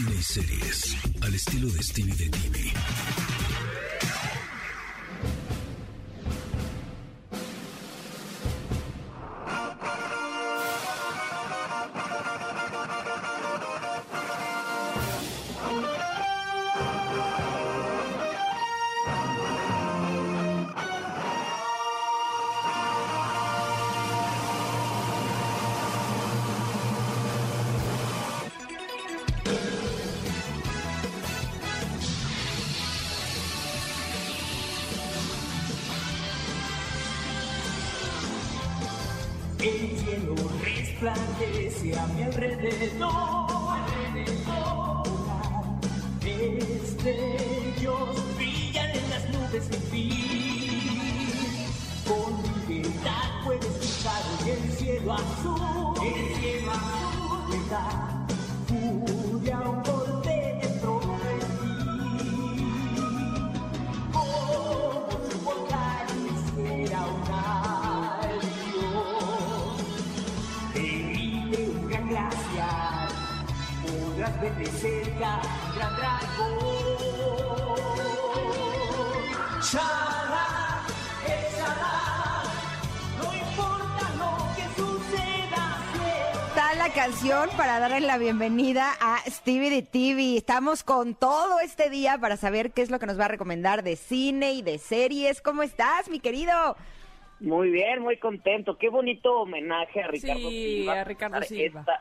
cine y series, al estilo de Stevie de TV. Resplandece a mi alrededor. Destellos brillan en las nubes sin fin. Con libertad puedes escuchar el cielo azul. El cielo azul me da furia un ver de cerca gran dragón. No importa lo que suceda. Está la canción para darle la bienvenida a Stevie de TV. Estamos con todo este día para saber qué es lo que nos va a recomendar de cine y de series. ¿Cómo estás, mi querido? Muy bien, muy contento. Qué bonito homenaje a Ricardo Sí, Silva. a Ricardo Dar Silva. Esta,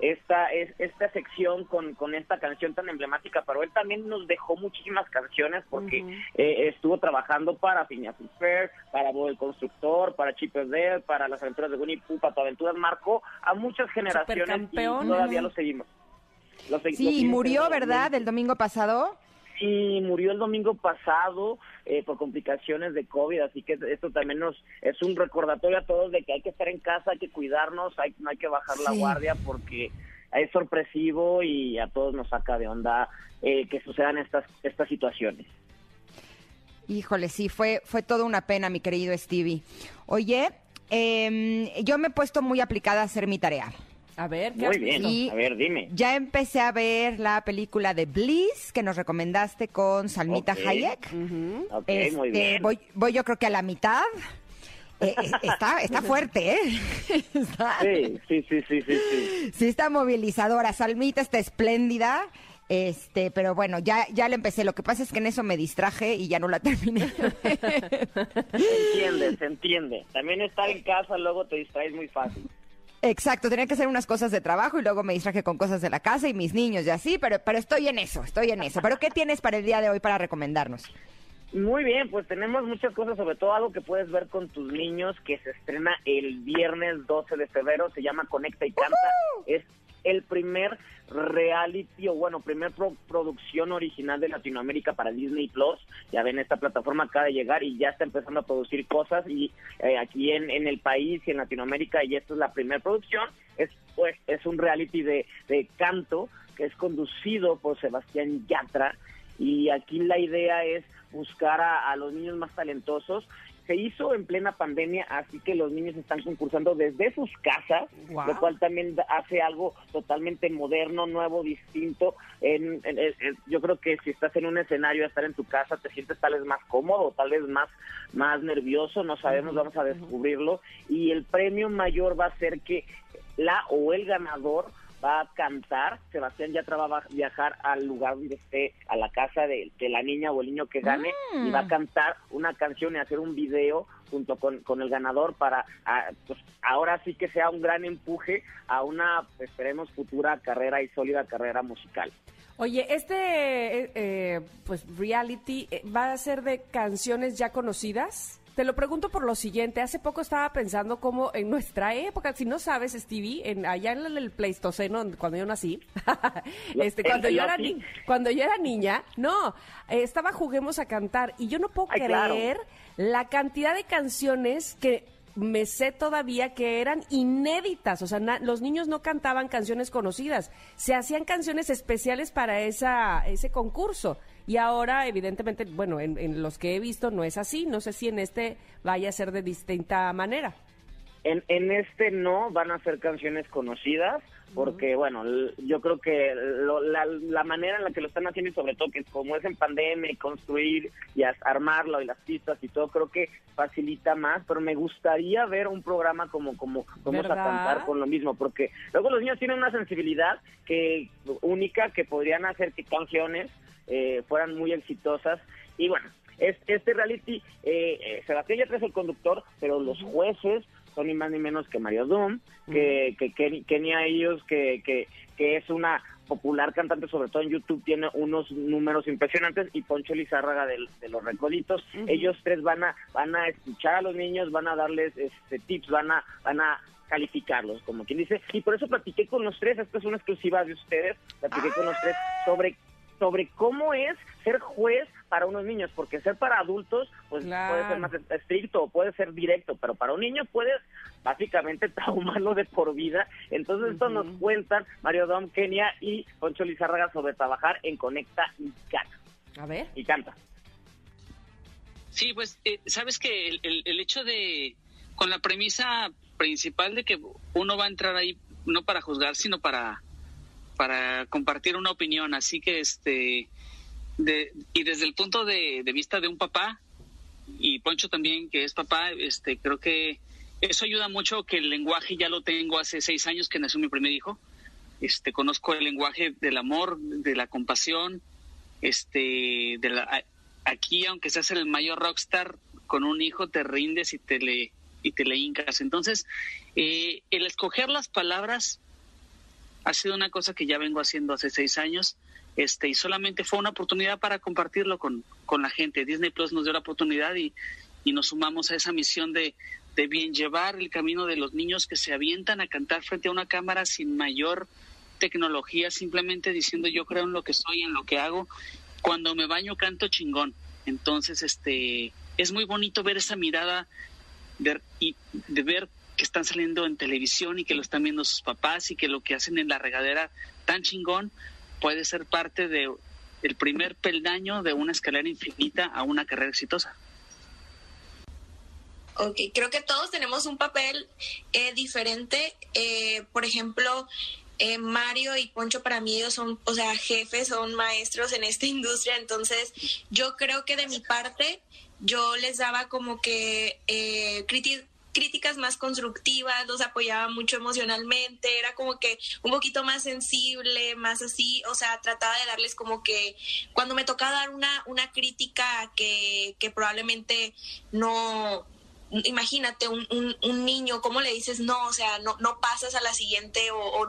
esta, es, esta sección con, con esta canción tan emblemática, pero él también nos dejó muchísimas canciones porque eh, estuvo trabajando para Phineas Fair, para Bob el Constructor, para Chip and Dale, para las aventuras de Winnie Pooh, para tu aventuras marcó a muchas generaciones y todavía lo seguimos. Lo se- lo Sí, seguimos murió, ¿verdad? El domingo pasado. Sí, murió el domingo pasado eh, por complicaciones de COVID, así que esto también nos es un recordatorio a todos de que hay que estar en casa, hay que cuidarnos, hay, no hay que bajar la guardia porque es sorpresivo y a todos nos saca de onda eh, que sucedan estas estas situaciones. Híjole, sí, fue, fue toda una pena, mi querido Stevie. Oye, em, yo me he puesto muy aplicada a hacer mi tarea. A ver, ¿qué Muy bien? Y- a ver, dime. Ya empecé a ver la película de Bliss que nos recomendaste con Salmita. Hayek. Ok, Este, muy bien. Voy, voy yo creo que a la mitad. Eh, eh, está, está fuerte, ¿eh? Está- Sí, sí, sí, sí, sí, sí. Sí, está movilizadora. Salmita está espléndida. Este, pero bueno, ya, ya la empecé. Lo que pasa es que en eso me distraje y ya no la terminé. Se entiende, se entiende. También estar en casa luego te distraes muy fácil. Exacto, tenía que hacer unas cosas de trabajo y luego me distraje con cosas de la casa y mis niños y así, pero, pero estoy en eso, estoy en eso. ¿Pero qué tienes para el día de hoy para recomendarnos? Muy bien, pues tenemos muchas cosas, sobre todo algo que puedes ver con tus niños, que se estrena el viernes 12 de febrero, se llama Conecta y Canta. Es el primer reality, o bueno, primer pro- producción original de Latinoamérica para Disney Plus. Ya ven, esta plataforma acaba de llegar y ya está empezando a producir cosas y eh, aquí en, en el país y en Latinoamérica, y esta es la primera producción. Es, pues, es un reality de, de canto que es conducido por Sebastián Yatra y aquí la idea es buscar a, a los niños más talentosos. Se hizo en plena pandemia, así que los niños están concursando desde sus casas, Wow. lo cual también hace algo totalmente moderno, nuevo, distinto. En- en- en- en- yo creo que si estás en un escenario, estar en tu casa, te sientes tal vez más cómodo, tal vez más, más nervioso, no sabemos, vamos a descubrirlo. Y el premio mayor va a ser que la o el ganador va a cantar, Sebastián ya va a viajar al lugar donde esté, a la casa de, de la niña o el niño que gane, y va a cantar una canción y hacer un video junto con, con el ganador para, ah, pues ahora sí que sea un gran empuje a una, esperemos, futura carrera y sólida carrera musical. Oye, este eh, eh, pues reality eh, va a ser de canciones ya conocidas. Te lo pregunto por lo siguiente. Hace poco estaba pensando cómo en nuestra época, si no sabes, Stevie, en, allá en el Pleistoceno, cuando yo nací, este, cuando, ¿En yo era ni- cuando yo era niña, no, estaba Juguemos a Cantar y yo no puedo Ay, claro. creer la cantidad de canciones que me sé todavía que eran inéditas, o sea, na- los niños no cantaban canciones conocidas, se hacían canciones especiales para esa, ese concurso. Y ahora, evidentemente, bueno, en, en los que he visto no es así, no sé si en este vaya a ser de distinta manera. En, en este no van a ser canciones conocidas, porque bueno, yo creo que lo- la, la manera en la que lo están haciendo y sobre todo que como es en pandemia y construir y armarlo y las pistas y todo, creo que facilita más, pero me gustaría ver un programa como como vamos a cantar con lo mismo, porque luego los niños tienen una sensibilidad que única que podrían hacer que canciones eh, fueran muy exitosas. Y bueno, es- este reality, eh, eh, Sebastián Yatra es el conductor, pero los jueces son ni más ni menos que Mario Doom, que, que, que Kenia ellos, que, que, que es una popular cantante, sobre todo en YouTube, tiene unos números impresionantes, y Poncho Lizárraga del- de, los Recoditos. Ellos tres van a, van a escuchar a los niños, van a darles este, tips, van a, van a calificarlos, como quien dice, y por eso platiqué con los tres, esta es una exclusiva de ustedes, platiqué con los tres sobre sobre cómo es ser juez para unos niños, porque ser para adultos pues Claro. puede ser más est- estricto o puede ser directo, pero para un niño puedes básicamente traumarlo de por vida. Entonces esto nos cuentan Mario Dom, Kenia y Poncho Lizárraga sobre trabajar en Conecta y Canta. A ver. Y canta. Sí, pues, eh, sabes que el, el- el hecho de, con la premisa principal de que uno va a entrar ahí no para juzgar, sino para, para compartir una opinión. Así que, este, y desde el punto de, vista de un papá, y Poncho también, que es papá, este, creo que eso ayuda mucho que el lenguaje ya lo tengo hace seis años que nació mi primer hijo. Este, conozco el lenguaje del amor, de la compasión, este, de la, aquí aunque seas el mayor rockstar con un hijo te rindes y te le y te le hincas. Entonces, eh, el escoger las palabras ha sido una cosa que ya vengo haciendo hace seis años. Este, y solamente fue una oportunidad para compartirlo con, con la gente. Disney Plus nos dio la oportunidad y, y nos sumamos a esa misión de, de bien llevar el camino de los niños que se avientan a cantar frente a una cámara sin mayor tecnología, simplemente diciendo yo creo en lo que soy, en lo que hago. Cuando me baño canto chingón. Entonces, este, es muy bonito ver esa mirada de, y de ver que están saliendo en televisión y que lo están viendo sus papás y que lo que hacen en la regadera tan chingón puede ser parte de el primer peldaño de una escalera infinita a una carrera exitosa. Ok, creo que todos tenemos un papel eh, diferente. Eh, por ejemplo, eh, Mario y Poncho para mí ellos son, o sea, jefes, son maestros en esta industria. Entonces, yo creo que de mi parte, yo les daba como que eh, críticas más constructivas, los apoyaba mucho emocionalmente, era como que un poquito más sensible, más así, o sea, trataba de darles como que cuando me tocaba dar una, una crítica que, que probablemente no, imagínate un, un, niño, ¿cómo le dices no? O sea, no, no pasas a la siguiente o,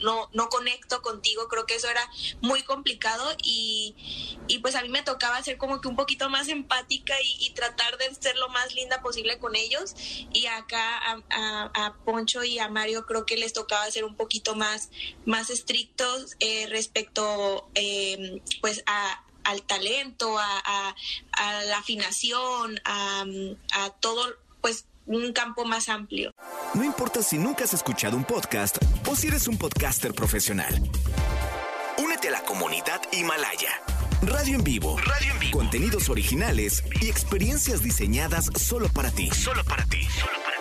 no, no conecto contigo. Creo que eso era muy complicado y, y pues a mí me tocaba ser como que un poquito más empática y, tratar de ser lo más linda posible con ellos. Y acá a Poncho y a Mario creo que les tocaba ser un poquito más, más estrictos eh, respecto eh, pues a al talento, a, a- a la afinación, a, a todo, pues un campo más amplio. No importa si nunca has escuchado un podcast o si eres un podcaster profesional. Únete a la comunidad Himalaya. Radio en vivo. Radio en vivo. Contenidos originales y experiencias diseñadas solo para ti. Solo para ti.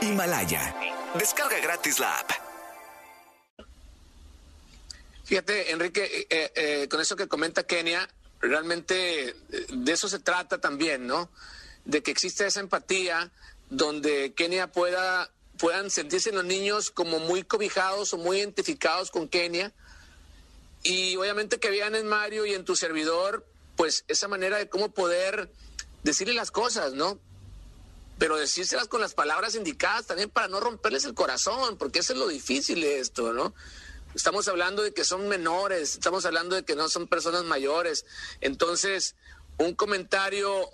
Himalaya. Descarga gratis la app. Fíjate, Enrique, eh, eh, con eso que comenta Kenia, realmente eh, de eso se trata también, ¿no? De que existe esa empatía donde Kenia pueda puedan sentirse los niños como muy cobijados o muy identificados con Kenia y obviamente que vean en Mario y en tu servidor pues esa manera de cómo poder decirle las cosas, ¿no? Pero decírselas con las palabras indicadas también para no romperles el corazón, porque eso es lo difícil esto, ¿no? Estamos hablando de que son menores, estamos hablando de que no son personas mayores. Entonces, un comentario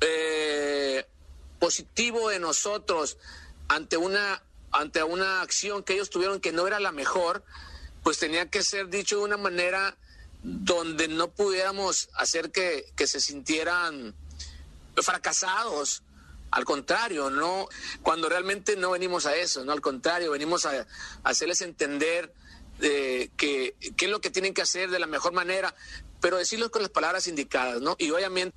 eh, positivo de nosotros ante una, ante una acción que ellos tuvieron que no era la mejor, pues tenía que ser dicho de una manera donde no pudiéramos hacer que, que se sintieran fracasados. Al contrario, no, cuando realmente no venimos a eso, no al contrario, venimos a, a hacerles entender eh, que qué es lo que tienen que hacer de la mejor manera, pero decirlo con las palabras indicadas, ¿no? Y obviamente.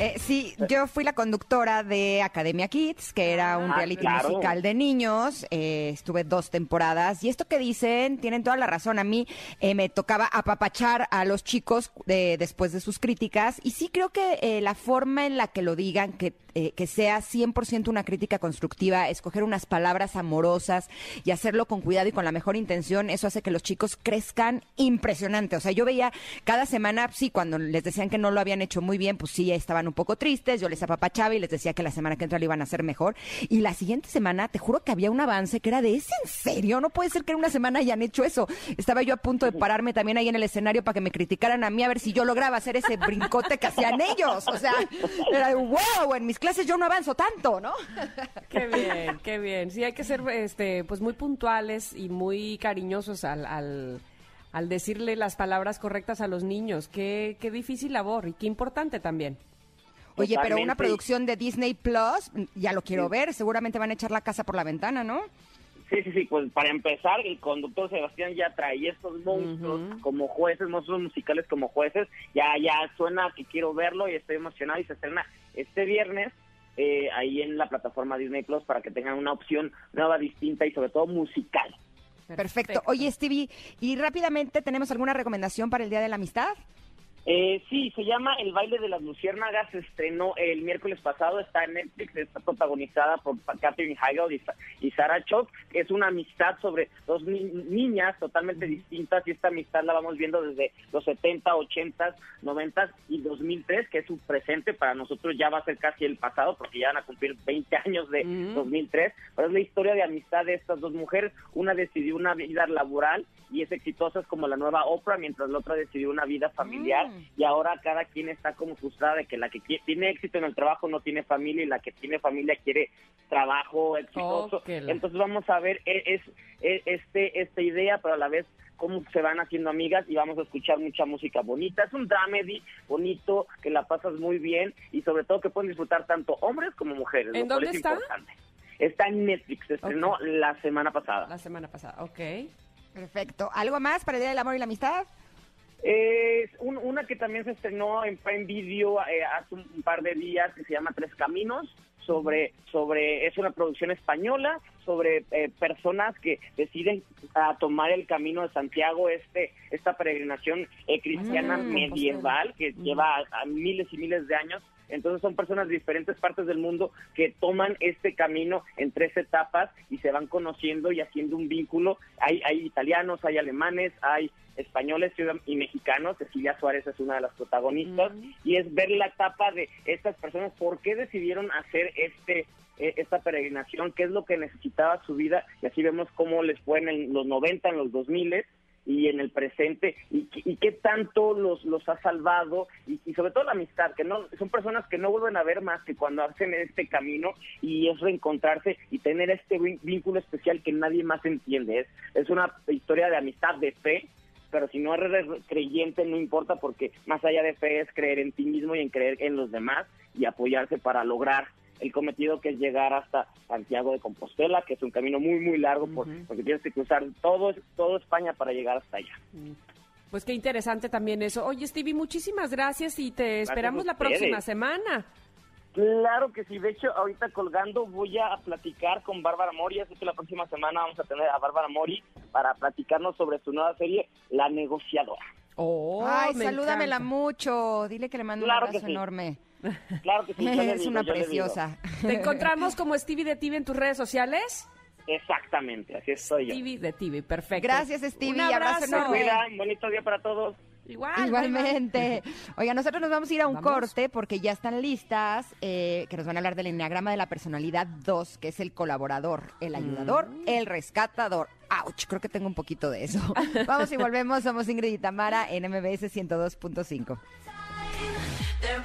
Eh, sí, yo fui la conductora de Academia Kids, que era un Ah, reality claro. musical de niños. Eh, estuve dos temporadas. Y esto que dicen, tienen toda la razón. A mí eh, me tocaba apapachar a los chicos de- después de sus críticas. Y sí creo que eh, la forma en la que lo digan, que, eh, que sea 100% una crítica constructiva, escoger unas palabras amorosas y hacerlo con cuidado y con la mejor intención, eso hace que los chicos crezcan impresionante. O sea, yo veía cada semana, sí, cuando les decían que no lo habían hecho muy bien, pues sí, estaban un poco tristes, yo les apapachaba y les decía que la semana que entra lo iban a hacer mejor. Y la siguiente semana, te juro que había un avance que era de, ¿es en serio? No puede ser que en una semana hayan hecho eso. Estaba yo a punto de pararme también ahí en el escenario para que me criticaran a mí a ver si yo lograba hacer ese brincote que hacían ellos. O sea, era de, wow, en mis clases yo no avanzo tanto, ¿no? Qué bien, qué bien. Sí, hay que ser este, pues muy puntuales y muy cariñosos al, al, al decirle las palabras correctas a los niños. Qué, qué difícil labor y qué importante también. Oye, pero una Totalmente. producción de Disney Plus, ya lo quiero ver, seguramente van a echar la casa por la ventana, ¿no? Sí, sí, sí, pues para empezar, el conductor Sebastián ya trae estos monstruos como jueces, monstruos musicales como jueces, ya ya suena que quiero verlo y estoy emocionado y se estrena este viernes eh, ahí en la plataforma Disney Plus para que tengan una opción nueva, distinta y sobre todo musical. Perfecto. Oye, Stevie, y rápidamente, ¿tenemos alguna recomendación para el Día de la Amistad? Eh, sí, se llama El baile de las luciérnagas, se estrenó el miércoles pasado, está en Netflix, está protagonizada por Catherine Heigl y, y Sarah Chock, es una amistad sobre dos ni- niñas totalmente distintas y esta amistad la vamos viendo desde los 70, 80, 90 y 2003, que es su presente, para nosotros ya va a ser casi el pasado porque ya van a cumplir 20 años de 2003, pero es la historia de amistad de estas dos mujeres, una decidió una vida laboral y es exitosa es como la nueva Oprah, mientras la otra decidió una vida familiar. Mm. Y ahora cada quien está como frustrada de que la que tiene éxito en el trabajo no tiene familia y la que tiene familia quiere trabajo exitoso. Oh, la- Entonces vamos a ver e- es, e- este esta idea, pero a la vez cómo se van haciendo amigas y vamos a escuchar mucha música bonita. Es un dramedy bonito que la pasas muy bien y sobre todo que pueden disfrutar tanto hombres como mujeres. ¿En lo cual dónde es está? importante. Está en Netflix, se estrenó la semana pasada. La semana pasada, ok. Perfecto. ¿Algo más para el Día del Amor y la Amistad? Es un- una que también se estrenó en Prime Video eh, hace un, par de días que se llama Tres Caminos sobre sobre es una producción española sobre eh, personas que deciden a tomar el camino de Santiago este esta peregrinación eh, cristiana Mm, medieval que lleva a, a miles y miles de años entonces son personas de diferentes partes del mundo que toman este camino en tres etapas y se van conociendo y haciendo un vínculo. Hay, hay italianos, hay alemanes, hay españoles y mexicanos. Cecilia Suárez es una de las protagonistas y es ver la etapa de estas personas, por qué decidieron hacer este eh, esta peregrinación, qué es lo que necesitaba su vida y así vemos cómo les fue en los 90, en los 2000 y en el presente y, y qué tanto los, los ha salvado y, sobre todo la amistad, que no son personas que no vuelven a ver más que cuando hacen este camino y es reencontrarse y tener este vínculo especial que nadie más entiende. Es, es una historia de amistad, de fe, pero si no eres creyente no importa porque más allá de fe es creer en ti mismo y en creer en los demás y apoyarse para lograr el cometido que es llegar hasta Santiago de Compostela, que es un camino muy, muy largo por- porque tienes que cruzar todo, todo España para llegar hasta allá. Pues qué interesante también eso. Oye, Stevie, muchísimas gracias y te esperamos la próxima semana. Claro que sí, de hecho ahorita colgando voy a platicar con Bárbara Mori, así que la próxima semana vamos a tener a Bárbara Mori para platicarnos sobre su nueva serie, La Negociadora. Oh, Ay, me salúdamela encanta. mucho. Dile que le mando Claro un abrazo sí. enorme. Claro que sí, yo le es digo, una yo le digo. preciosa. ¿Te encontramos como Stevie de TV en tus redes sociales? Exactamente, así estoy yo. Stevie de TV, perfecto. Gracias, Stevie. Un Abrazo abrazo. Enorme. cuidan, bonito día para todos. Igual. Igualmente. Oiga, nosotros nos vamos a ir a un Vamos. corte porque ya están listas, eh, que nos van a hablar del enneagrama de la personalidad 2, que es el colaborador, el ayudador, Mm. el rescatador. ¡Auch! Creo que tengo un poquito de eso. Vamos y volvemos. Somos Ingrid y Tamara en MBS 102.5. They're